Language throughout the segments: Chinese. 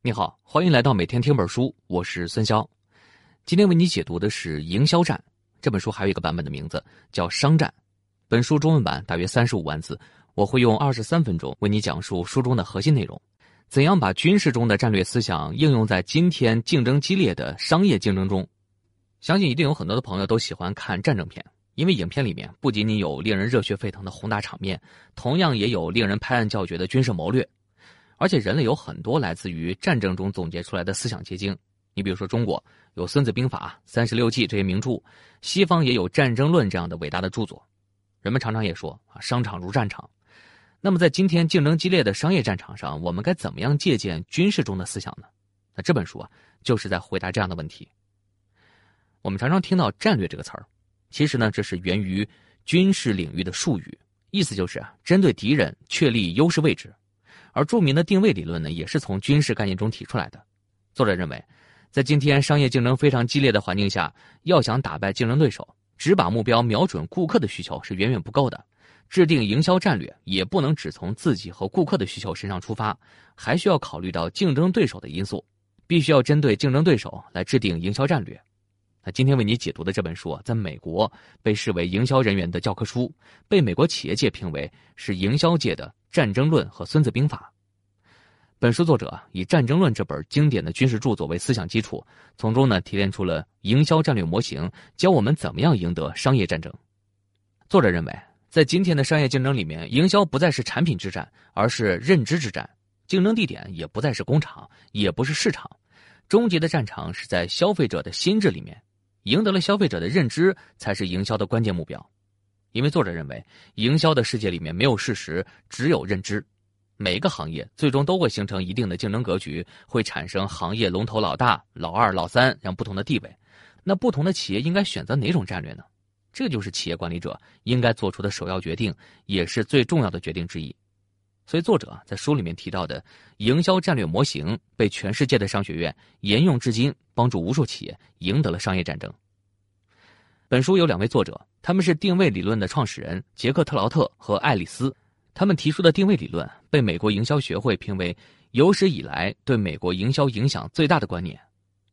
你好，欢迎来到每天听本书，我是孙潇。今天为你解读的是《营销战》这本书，还有一个版本的名字叫《商战》。本书中文版大约三十五万字，我会用二十三分钟为你讲述书中的核心内容：怎样把军事中的战略思想应用在今天竞争激烈的商业竞争中。相信一定有很多的朋友都喜欢看战争片，因为影片里面不仅仅有令人热血沸腾的宏大场面，同样也有令人拍案叫绝的军事谋略。而且人类有很多来自于战争中总结出来的思想结晶，你比如说中国有《孙子兵法》《三十六计》这些名著，西方也有《战争论》这样的伟大的著作。人们常常也说啊，商场如战场。那么在今天竞争激烈的商业战场上，我们该怎么样借鉴军事中的思想呢？那这本书啊，就是在回答这样的问题。我们常常听到“战略”这个词儿，其实呢，这是源于军事领域的术语，意思就是啊，针对敌人确立优势位置。而著名的定位理论呢，也是从军事概念中提出来的。作者认为，在今天商业竞争非常激烈的环境下，要想打败竞争对手，只把目标瞄准顾客的需求是远远不够的。制定营销战略也不能只从自己和顾客的需求身上出发，还需要考虑到竞争对手的因素，必须要针对竞争对手来制定营销战略。今天为你解读的这本书啊，在美国被视为营销人员的教科书，被美国企业界评为是营销界的。《战争论》和《孙子兵法》，本书作者以《战争论》这本经典的军事著作为思想基础，从中呢提炼出了营销战略模型，教我们怎么样赢得商业战争。作者认为，在今天的商业竞争里面，营销不再是产品之战，而是认知之战。竞争地点也不再是工厂，也不是市场，终极的战场是在消费者的心智里面。赢得了消费者的认知，才是营销的关键目标。因为作者认为，营销的世界里面没有事实，只有认知。每一个行业最终都会形成一定的竞争格局，会产生行业龙头老大、老二、老三这样不同的地位。那不同的企业应该选择哪种战略呢？这就是企业管理者应该做出的首要决定，也是最重要的决定之一。所以，作者在书里面提到的营销战略模型，被全世界的商学院沿用至今，帮助无数企业赢得了商业战争。本书有两位作者，他们是定位理论的创始人杰克·特劳特和爱丽丝。他们提出的定位理论被美国营销学会评为有史以来对美国营销影响最大的观念。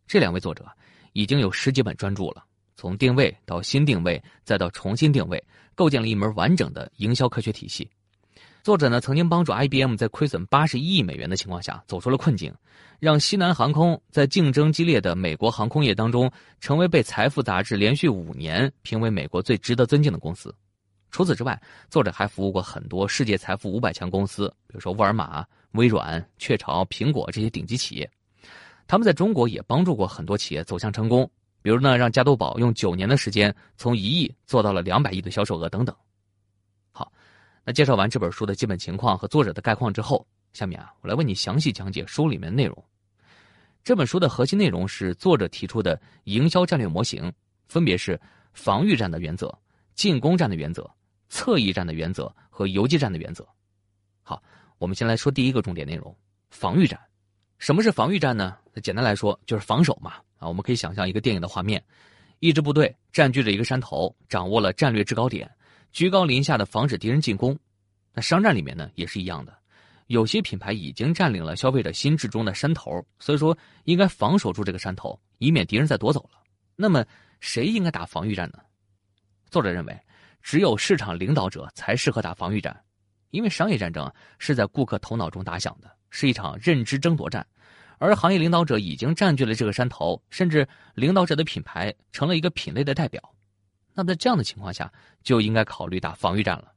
这两位作者已经有十几本专著了，从定位到新定位，再到重新定位，构建了一门完整的营销科学体系。作者呢，曾经帮助 IBM 在亏损八十一亿美元的情况下走出了困境，让西南航空在竞争激烈的美国航空业当中成为被《财富》杂志连续五年评为美国最值得尊敬的公司。除此之外，作者还服务过很多世界财富五百强公司，比如说沃尔玛、微软、雀巢、苹果这些顶级企业。他们在中国也帮助过很多企业走向成功，比如呢，让加多宝用九年的时间从一亿做到了两百亿的销售额等等。那介绍完这本书的基本情况和作者的概况之后，下面啊，我来为你详细讲解书里面的内容。这本书的核心内容是作者提出的营销战略模型，分别是防御战的原则、进攻战的原则、侧翼战的原则和游击战的原则。好，我们先来说第一个重点内容：防御战。什么是防御战呢？简单来说就是防守嘛。啊，我们可以想象一个电影的画面：一支部队占据着一个山头，掌握了战略制高点。居高临下的防止敌人进攻，那商战里面呢也是一样的，有些品牌已经占领了消费者心智中的山头，所以说应该防守住这个山头，以免敌人再夺走了。那么谁应该打防御战呢？作者认为，只有市场领导者才适合打防御战，因为商业战争是在顾客头脑中打响的，是一场认知争夺战，而行业领导者已经占据了这个山头，甚至领导者的品牌成了一个品类的代表。那在这样的情况下，就应该考虑打防御战了。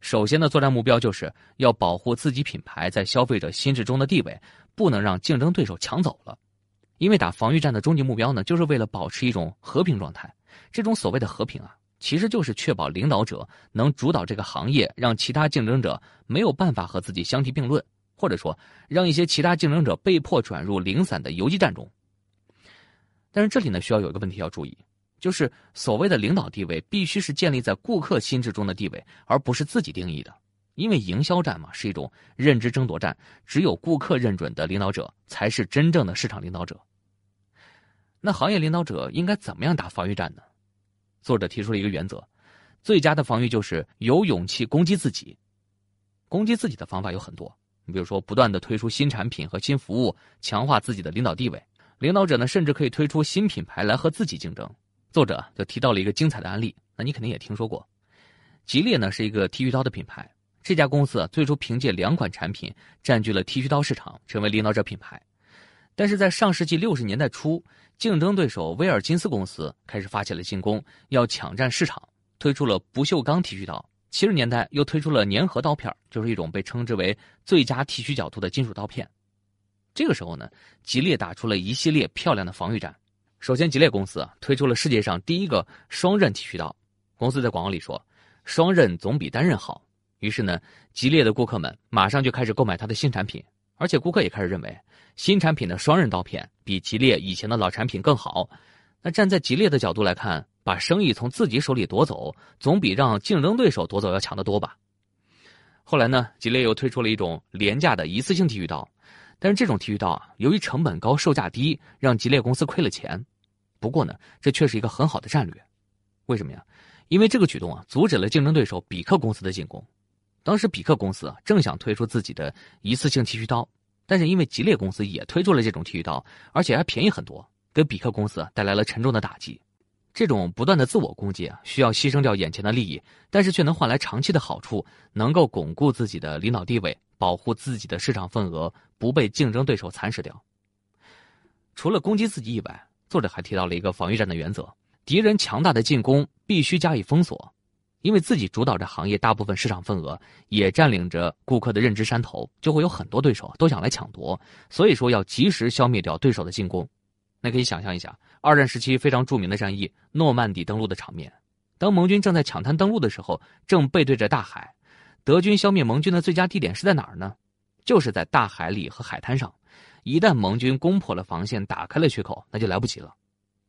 首先的作战目标就是要保护自己品牌在消费者心智中的地位，不能让竞争对手抢走了。因为打防御战的终极目标呢，就是为了保持一种和平状态。这种所谓的和平啊，其实就是确保领导者能主导这个行业，让其他竞争者没有办法和自己相提并论，或者说让一些其他竞争者被迫转入零散的游击战中。但是这里呢，需要有一个问题要注意。就是所谓的领导地位，必须是建立在顾客心智中的地位，而不是自己定义的。因为营销战嘛，是一种认知争夺战，只有顾客认准的领导者，才是真正的市场领导者。那行业领导者应该怎么样打防御战呢？作者提出了一个原则：最佳的防御就是有勇气攻击自己。攻击自己的方法有很多，你比如说，不断的推出新产品和新服务，强化自己的领导地位。领导者呢，甚至可以推出新品牌来和自己竞争。作者就提到了一个精彩的案例，那你肯定也听说过。吉列呢是一个剃须刀的品牌，这家公司最初凭借两款产品占据了剃须刀市场，成为领导者品牌。但是在上世纪六十年代初，竞争对手威尔金斯公司开始发起了进攻，要抢占市场，推出了不锈钢剃须刀。七十年代又推出了粘合刀片，就是一种被称之为最佳剃须角度的金属刀片。这个时候呢，吉列打出了一系列漂亮的防御战。首先，吉列公司推出了世界上第一个双刃剃须刀。公司在广告里说：“双刃总比单刃好。”于是呢，吉列的顾客们马上就开始购买它的新产品，而且顾客也开始认为新产品的双刃刀片比吉列以前的老产品更好。那站在吉列的角度来看，把生意从自己手里夺走，总比让竞争对手夺走要强得多吧。后来呢，吉列又推出了一种廉价的一次性剃须刀，但是这种剃须刀啊，由于成本高、售价低，让吉列公司亏了钱。不过呢，这却是一个很好的战略。为什么呀？因为这个举动啊，阻止了竞争对手比克公司的进攻。当时比克公司啊，正想推出自己的一次性剃须刀，但是因为吉列公司也推出了这种剃须刀，而且还便宜很多，给比克公司带来了沉重的打击。这种不断的自我攻击啊，需要牺牲掉眼前的利益，但是却能换来长期的好处，能够巩固自己的领导地位，保护自己的市场份额，不被竞争对手蚕食掉。除了攻击自己以外，作者还提到了一个防御战的原则：敌人强大的进攻必须加以封锁，因为自己主导着行业大部分市场份额，也占领着顾客的认知山头，就会有很多对手都想来抢夺。所以说，要及时消灭掉对手的进攻。那可以想象一下，二战时期非常著名的战役——诺曼底登陆的场面。当盟军正在抢滩登陆的时候，正背对着大海。德军消灭盟军的最佳地点是在哪儿呢？就是在大海里和海滩上。一旦盟军攻破了防线，打开了缺口，那就来不及了。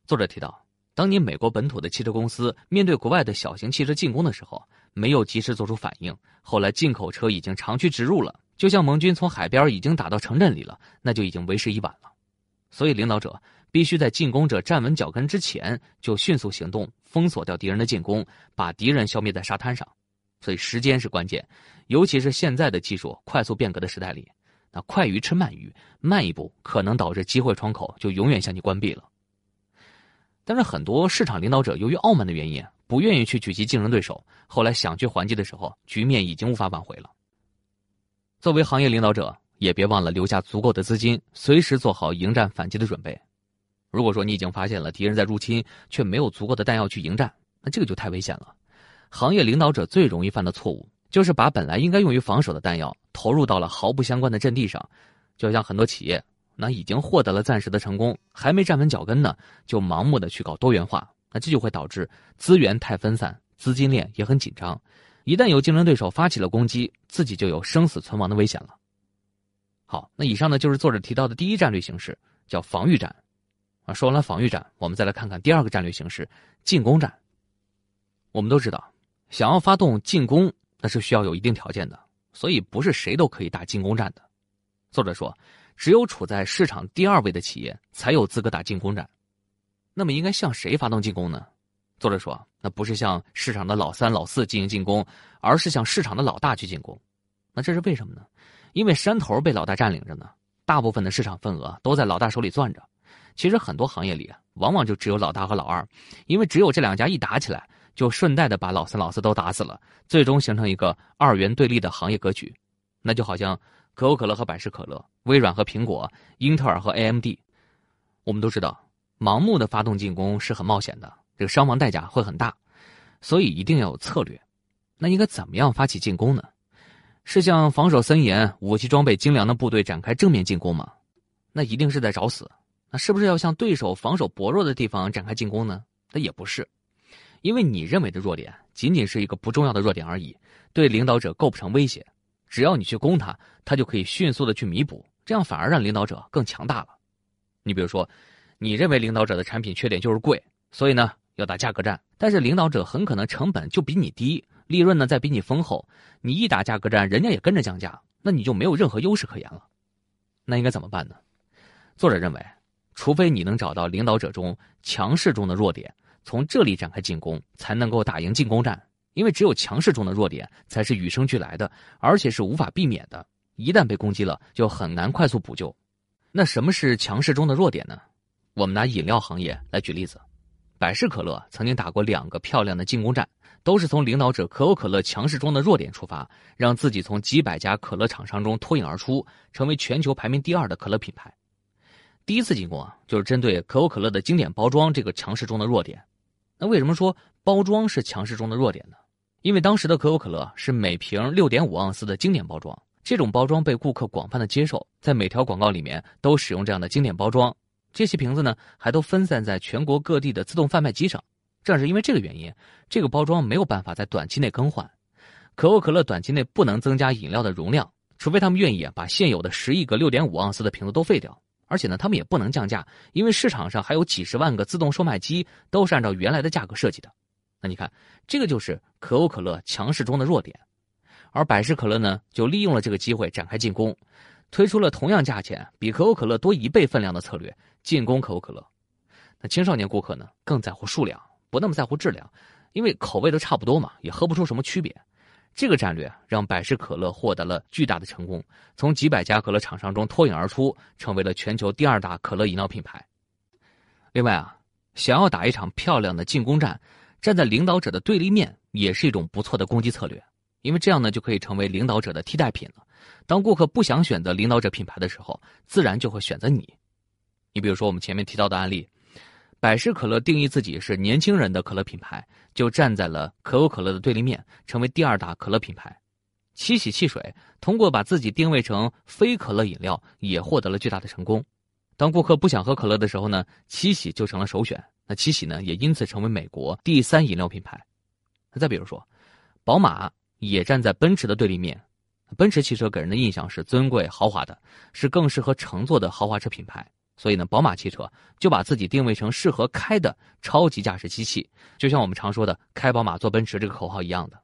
作者提到，当年美国本土的汽车公司面对国外的小型汽车进攻的时候，没有及时做出反应。后来进口车已经长驱直入了，就像盟军从海边已经打到城镇里了，那就已经为时已晚了。所以，领导者。必须在进攻者站稳脚跟之前就迅速行动，封锁掉敌人的进攻，把敌人消灭在沙滩上。所以时间是关键，尤其是现在的技术快速变革的时代里，那快鱼吃慢鱼，慢一步可能导致机会窗口就永远向你关闭了。但是很多市场领导者由于傲慢的原因，不愿意去狙击竞争对手，后来想去还击的时候，局面已经无法挽回了。作为行业领导者，也别忘了留下足够的资金，随时做好迎战反击的准备。如果说你已经发现了敌人在入侵，却没有足够的弹药去迎战，那这个就太危险了。行业领导者最容易犯的错误，就是把本来应该用于防守的弹药投入到了毫不相关的阵地上。就像很多企业，那已经获得了暂时的成功，还没站稳脚跟呢，就盲目的去搞多元化，那这就会导致资源太分散，资金链也很紧张。一旦有竞争对手发起了攻击，自己就有生死存亡的危险了。好，那以上呢就是作者提到的第一战略形式，叫防御战。啊说完了防御战，我们再来看看第二个战略形式——进攻战。我们都知道，想要发动进攻，那是需要有一定条件的，所以不是谁都可以打进攻战的。作者说，只有处在市场第二位的企业才有资格打进攻战。那么，应该向谁发动进攻呢？作者说，那不是向市场的老三、老四进行进攻，而是向市场的老大去进攻。那这是为什么呢？因为山头被老大占领着呢，大部分的市场份额都在老大手里攥着。其实很多行业里啊，往往就只有老大和老二，因为只有这两家一打起来，就顺带的把老三、老四都打死了，最终形成一个二元对立的行业格局。那就好像可口可乐和百事可乐、微软和苹果、英特尔和 AMD。我们都知道，盲目的发动进攻是很冒险的，这个伤亡代价会很大，所以一定要有策略。那应该怎么样发起进攻呢？是向防守森严、武器装备精良的部队展开正面进攻吗？那一定是在找死。那是不是要向对手防守薄弱的地方展开进攻呢？那也不是，因为你认为的弱点仅仅是一个不重要的弱点而已，对领导者构不成威胁。只要你去攻他，他就可以迅速的去弥补，这样反而让领导者更强大了。你比如说，你认为领导者的产品缺点就是贵，所以呢要打价格战，但是领导者很可能成本就比你低，利润呢再比你丰厚，你一打价格战，人家也跟着降价，那你就没有任何优势可言了。那应该怎么办呢？作者认为。除非你能找到领导者中强势中的弱点，从这里展开进攻，才能够打赢进攻战。因为只有强势中的弱点才是与生俱来的，而且是无法避免的。一旦被攻击了，就很难快速补救。那什么是强势中的弱点呢？我们拿饮料行业来举例子，百事可乐曾经打过两个漂亮的进攻战，都是从领导者可口可乐强势中的弱点出发，让自己从几百家可乐厂商中脱颖而出，成为全球排名第二的可乐品牌。第一次进攻啊，就是针对可口可乐的经典包装这个强势中的弱点。那为什么说包装是强势中的弱点呢？因为当时的可口可乐是每瓶六点五盎司的经典包装。这种包装被顾客广泛的接受，在每条广告里面都使用这样的经典包装。这些瓶子呢，还都分散在全国各地的自动贩卖机上。正是因为这个原因，这个包装没有办法在短期内更换。可口可乐短期内不能增加饮料的容量，除非他们愿意把现有的十亿个六点五盎司的瓶子都废掉。而且呢，他们也不能降价，因为市场上还有几十万个自动售卖机都是按照原来的价格设计的。那你看，这个就是可口可乐强势中的弱点。而百事可乐呢，就利用了这个机会展开进攻，推出了同样价钱比可口可乐多一倍分量的策略进攻可口可乐。那青少年顾客呢，更在乎数量，不那么在乎质量，因为口味都差不多嘛，也喝不出什么区别。这个战略让百事可乐获得了巨大的成功，从几百家可乐厂商中脱颖而出，成为了全球第二大可乐饮料品牌。另外啊，想要打一场漂亮的进攻战，站在领导者的对立面也是一种不错的攻击策略。因为这样呢，就可以成为领导者的替代品了。当顾客不想选择领导者品牌的时候，自然就会选择你。你比如说我们前面提到的案例，百事可乐定义自己是年轻人的可乐品牌，就站在了可口可乐的对立面，成为第二大可乐品牌。七喜汽水通过把自己定位成非可乐饮料，也获得了巨大的成功。当顾客不想喝可乐的时候呢，七喜就成了首选。那七喜呢，也因此成为美国第三饮料品牌。再比如说，宝马。也站在奔驰的对立面，奔驰汽车给人的印象是尊贵豪华的，是更适合乘坐的豪华车品牌。所以呢，宝马汽车就把自己定位成适合开的超级驾驶机器，就像我们常说的“开宝马坐奔驰”这个口号一样的。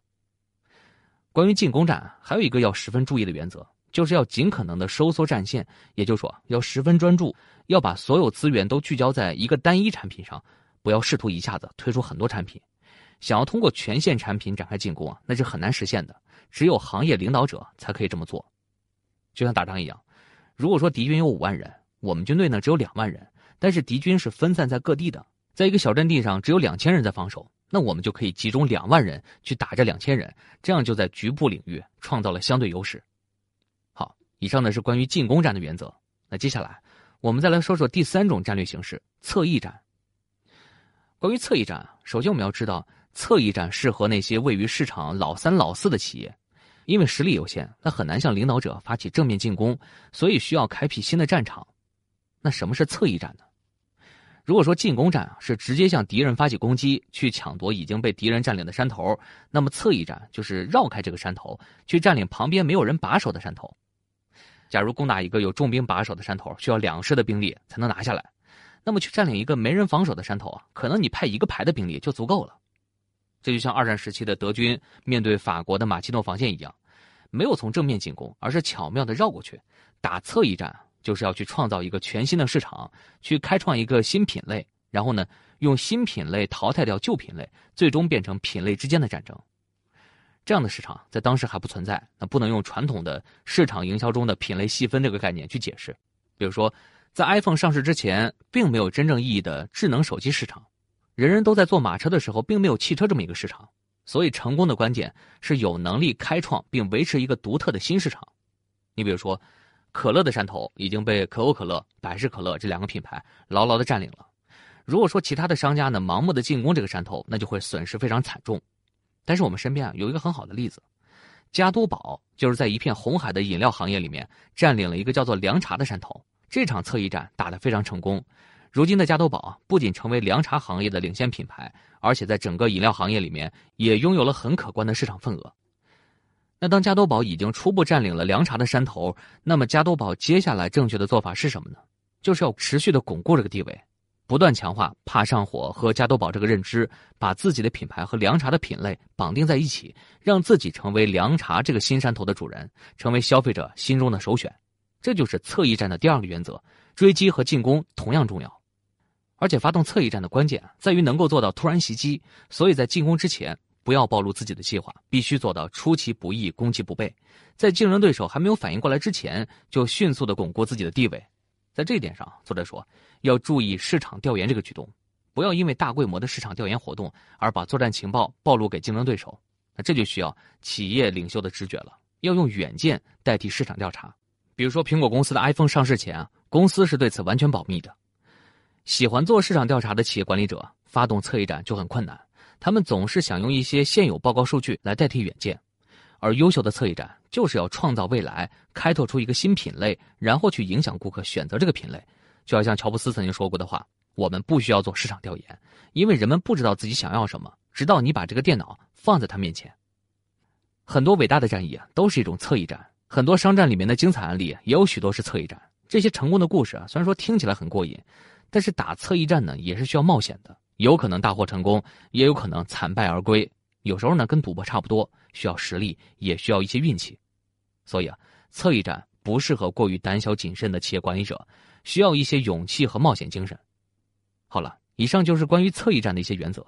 关于进攻战，还有一个要十分注意的原则，就是要尽可能的收缩战线，也就是说要十分专注，要把所有资源都聚焦在一个单一产品上，不要试图一下子推出很多产品。想要通过全线产品展开进攻啊，那是很难实现的。只有行业领导者才可以这么做。就像打仗一样，如果说敌军有五万人，我们军队呢只有两万人，但是敌军是分散在各地的，在一个小阵地上只有两千人在防守，那我们就可以集中两万人去打这两千人，这样就在局部领域创造了相对优势。好，以上呢是关于进攻战的原则。那接下来我们再来说说第三种战略形式——侧翼战。关于侧翼战，首先我们要知道。侧翼战适合那些位于市场老三老四的企业，因为实力有限，他很难向领导者发起正面进攻，所以需要开辟新的战场。那什么是侧翼战呢？如果说进攻战啊是直接向敌人发起攻击，去抢夺已经被敌人占领的山头，那么侧翼战就是绕开这个山头，去占领旁边没有人把守的山头。假如攻打一个有重兵把守的山头，需要两师的兵力才能拿下来，那么去占领一个没人防守的山头啊，可能你派一个排的兵力就足够了。这就像二战时期的德军面对法国的马奇诺防线一样，没有从正面进攻，而是巧妙的绕过去。打侧翼战就是要去创造一个全新的市场，去开创一个新品类，然后呢，用新品类淘汰掉旧品类，最终变成品类之间的战争。这样的市场在当时还不存在，那不能用传统的市场营销中的品类细分这个概念去解释。比如说，在 iPhone 上市之前，并没有真正意义的智能手机市场。人人都在坐马车的时候，并没有汽车这么一个市场，所以成功的关键是有能力开创并维持一个独特的新市场。你比如说，可乐的山头已经被可口可乐、百事可乐这两个品牌牢牢的占领了。如果说其他的商家呢盲目的进攻这个山头，那就会损失非常惨重。但是我们身边啊有一个很好的例子，加多宝就是在一片红海的饮料行业里面占领了一个叫做凉茶的山头，这场侧翼战打得非常成功。如今的加多宝不仅成为凉茶行业的领先品牌，而且在整个饮料行业里面也拥有了很可观的市场份额。那当加多宝已经初步占领了凉茶的山头，那么加多宝接下来正确的做法是什么呢？就是要持续的巩固这个地位，不断强化怕上火和加多宝这个认知，把自己的品牌和凉茶的品类绑定在一起，让自己成为凉茶这个新山头的主人，成为消费者心中的首选。这就是侧翼战的第二个原则：追击和进攻同样重要。而且发动侧翼战的关键在于能够做到突然袭击，所以在进攻之前不要暴露自己的计划，必须做到出其不意、攻其不备，在竞争对手还没有反应过来之前，就迅速的巩固自己的地位。在这一点上，作者说要注意市场调研这个举动，不要因为大规模的市场调研活动而把作战情报暴露给竞争对手。那这就需要企业领袖的直觉了，要用远见代替市场调查。比如说，苹果公司的 iPhone 上市前啊，公司是对此完全保密的。喜欢做市场调查的企业管理者发动侧翼战就很困难，他们总是想用一些现有报告数据来代替远见。而优秀的侧翼战就是要创造未来，开拓出一个新品类，然后去影响顾客选择这个品类。就好像乔布斯曾经说过的话：“我们不需要做市场调研，因为人们不知道自己想要什么，直到你把这个电脑放在他面前。”很多伟大的战役啊，都是一种侧翼战。很多商战里面的精彩案例也有许多是侧翼战。这些成功的故事啊，虽然说听起来很过瘾，但是打侧翼战呢，也是需要冒险的，有可能大获成功，也有可能惨败而归。有时候呢，跟赌博差不多，需要实力，也需要一些运气。所以啊，侧翼战不适合过于胆小谨慎的企业管理者，需要一些勇气和冒险精神。好了，以上就是关于侧翼战的一些原则。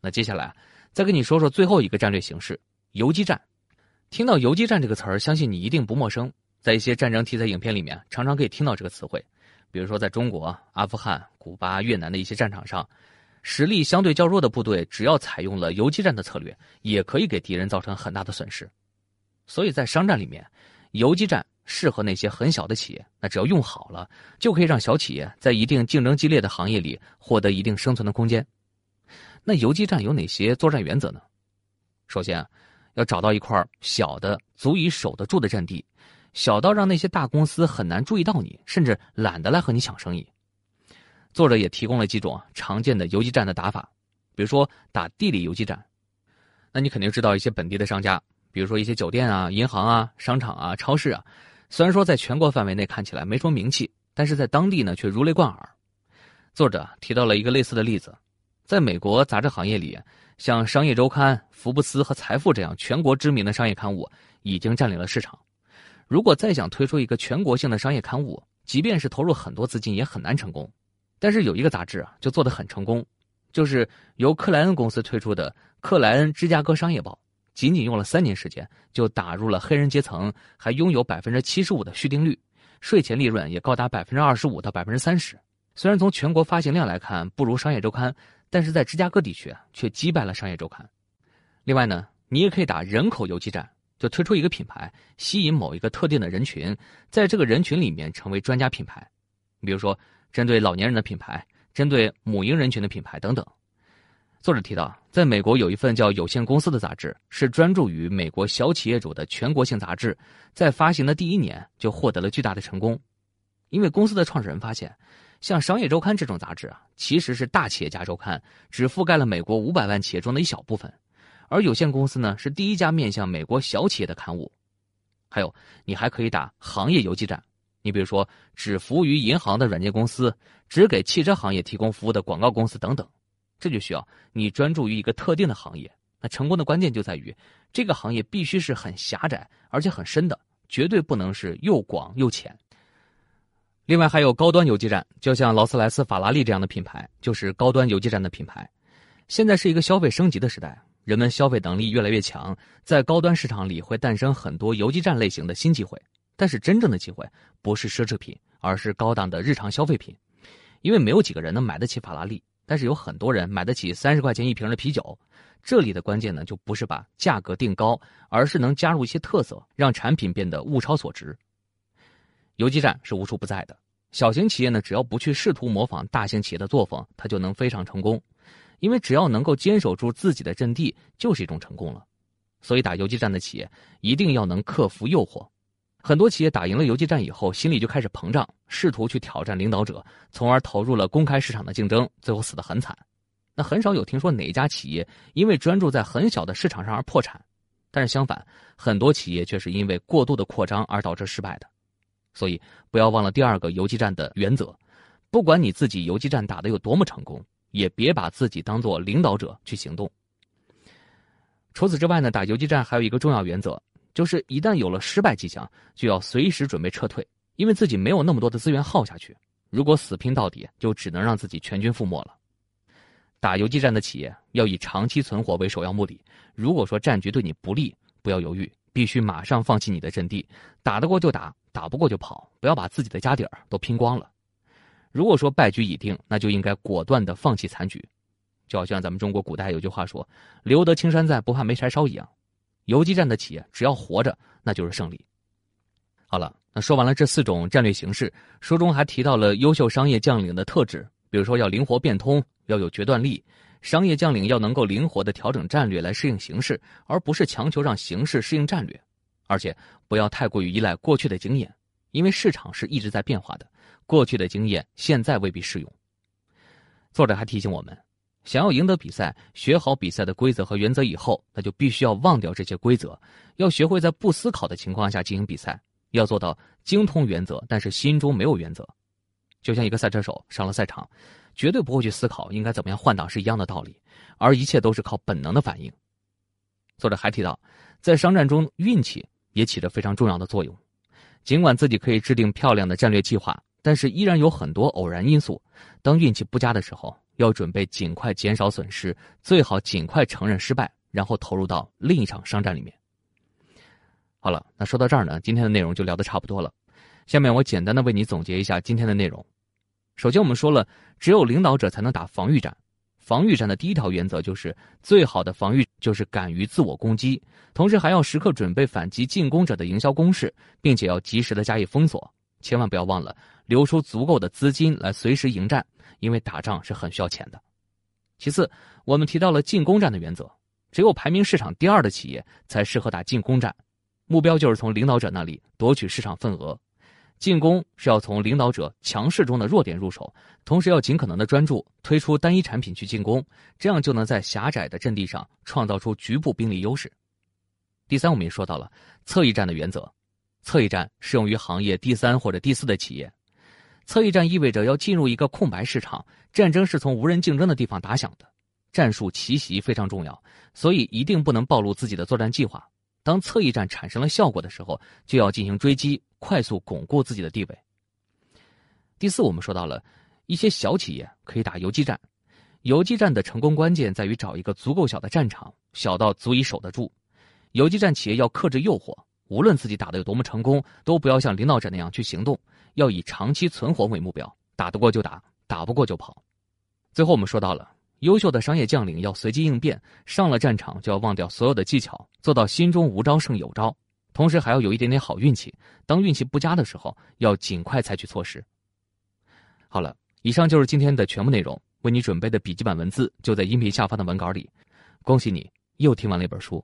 那接下来再跟你说说最后一个战略形式——游击战。听到游击战这个词儿，相信你一定不陌生。在一些战争题材影片里面，常常可以听到这个词汇。比如说，在中国、阿富汗、古巴、越南的一些战场上，实力相对较弱的部队，只要采用了游击战的策略，也可以给敌人造成很大的损失。所以在商战里面，游击战适合那些很小的企业。那只要用好了，就可以让小企业在一定竞争激烈的行业里获得一定生存的空间。那游击战有哪些作战原则呢？首先。要找到一块小的、足以守得住的阵地，小到让那些大公司很难注意到你，甚至懒得来和你抢生意。作者也提供了几种常见的游击战的打法，比如说打地理游击战。那你肯定知道一些本地的商家，比如说一些酒店啊、银行啊、商场啊、超市啊，虽然说在全国范围内看起来没什么名气，但是在当地呢却如雷贯耳。作者提到了一个类似的例子，在美国杂志行业里。像《商业周刊》、福布斯和《财富》这样全国知名的商业刊物已经占领了市场。如果再想推出一个全国性的商业刊物，即便是投入很多资金，也很难成功。但是有一个杂志啊，就做得很成功，就是由克莱恩公司推出的《克莱恩芝加哥商业报》，仅仅用了三年时间，就打入了黑人阶层，还拥有百分之七十五的续订率，税前利润也高达百分之二十五到百分之三十。虽然从全国发行量来看不如《商业周刊》。但是在芝加哥地区却击败了《商业周刊》。另外呢，你也可以打人口游击战，就推出一个品牌，吸引某一个特定的人群，在这个人群里面成为专家品牌。比如说，针对老年人的品牌，针对母婴人群的品牌等等。作者提到，在美国有一份叫《有限公司》的杂志，是专注于美国小企业主的全国性杂志，在发行的第一年就获得了巨大的成功，因为公司的创始人发现。像《商业周刊》这种杂志啊，其实是大企业家周刊，只覆盖了美国五百万企业中的一小部分，而有限公司呢是第一家面向美国小企业的刊物。还有，你还可以打行业游击战，你比如说只服务于银行的软件公司，只给汽车行业提供服务的广告公司等等，这就需要你专注于一个特定的行业。那成功的关键就在于，这个行业必须是很狭窄而且很深的，绝对不能是又广又浅。另外还有高端游击战，就像劳斯莱斯、法拉利这样的品牌，就是高端游击战的品牌。现在是一个消费升级的时代，人们消费能力越来越强，在高端市场里会诞生很多游击战类型的新机会。但是真正的机会不是奢侈品，而是高档的日常消费品。因为没有几个人能买得起法拉利，但是有很多人买得起三十块钱一瓶的啤酒。这里的关键呢，就不是把价格定高，而是能加入一些特色，让产品变得物超所值。游击战是无处不在的。小型企业呢，只要不去试图模仿大型企业的作风，它就能非常成功。因为只要能够坚守住自己的阵地，就是一种成功了。所以打游击战的企业一定要能克服诱惑。很多企业打赢了游击战以后，心里就开始膨胀，试图去挑战领导者，从而投入了公开市场的竞争，最后死得很惨。那很少有听说哪一家企业因为专注在很小的市场上而破产，但是相反，很多企业却是因为过度的扩张而导致失败的。所以，不要忘了第二个游击战的原则：不管你自己游击战打得有多么成功，也别把自己当做领导者去行动。除此之外呢，打游击战还有一个重要原则，就是一旦有了失败迹象，就要随时准备撤退，因为自己没有那么多的资源耗下去。如果死拼到底，就只能让自己全军覆没了。打游击战的企业要以长期存活为首要目的。如果说战局对你不利，不要犹豫，必须马上放弃你的阵地，打得过就打，打不过就跑，不要把自己的家底儿都拼光了。如果说败局已定，那就应该果断的放弃残局。就好像咱们中国古代有句话说：“留得青山在，不怕没柴烧”一样。游击战的企业只要活着，那就是胜利。好了，那说完了这四种战略形式，书中还提到了优秀商业将领的特质，比如说要灵活变通，要有决断力。商业将领要能够灵活的调整战略来适应形势，而不是强求让形势适应战略。而且不要太过于依赖过去的经验，因为市场是一直在变化的，过去的经验现在未必适用。作者还提醒我们。想要赢得比赛，学好比赛的规则和原则以后，那就必须要忘掉这些规则，要学会在不思考的情况下进行比赛，要做到精通原则，但是心中没有原则。就像一个赛车手上了赛场，绝对不会去思考应该怎么样换挡是一样的道理，而一切都是靠本能的反应。作者还提到，在商战中，运气也起着非常重要的作用。尽管自己可以制定漂亮的战略计划，但是依然有很多偶然因素。当运气不佳的时候，要准备尽快减少损失，最好尽快承认失败，然后投入到另一场商战里面。好了，那说到这儿呢，今天的内容就聊得差不多了。下面我简单的为你总结一下今天的内容。首先，我们说了，只有领导者才能打防御战。防御战的第一条原则就是，最好的防御就是敢于自我攻击，同时还要时刻准备反击进攻者的营销攻势，并且要及时的加以封锁。千万不要忘了留出足够的资金来随时迎战。因为打仗是很需要钱的。其次，我们提到了进攻战的原则，只有排名市场第二的企业才适合打进攻战，目标就是从领导者那里夺取市场份额。进攻是要从领导者强势中的弱点入手，同时要尽可能的专注推出单一产品去进攻，这样就能在狭窄的阵地上创造出局部兵力优势。第三，我们也说到了侧翼战的原则，侧翼战适用于行业第三或者第四的企业。侧翼战意味着要进入一个空白市场，战争是从无人竞争的地方打响的，战术奇袭非常重要，所以一定不能暴露自己的作战计划。当侧翼战产生了效果的时候，就要进行追击，快速巩固自己的地位。第四，我们说到了一些小企业可以打游击战，游击战的成功关键在于找一个足够小的战场，小到足以守得住。游击战企业要克制诱惑，无论自己打得有多么成功，都不要像领导者那样去行动。要以长期存活为目标，打得过就打，打不过就跑。最后我们说到了，优秀的商业将领要随机应变，上了战场就要忘掉所有的技巧，做到心中无招胜有招，同时还要有一点点好运气。当运气不佳的时候，要尽快采取措施。好了，以上就是今天的全部内容，为你准备的笔记本文字就在音频下方的文稿里。恭喜你又听完了一本书。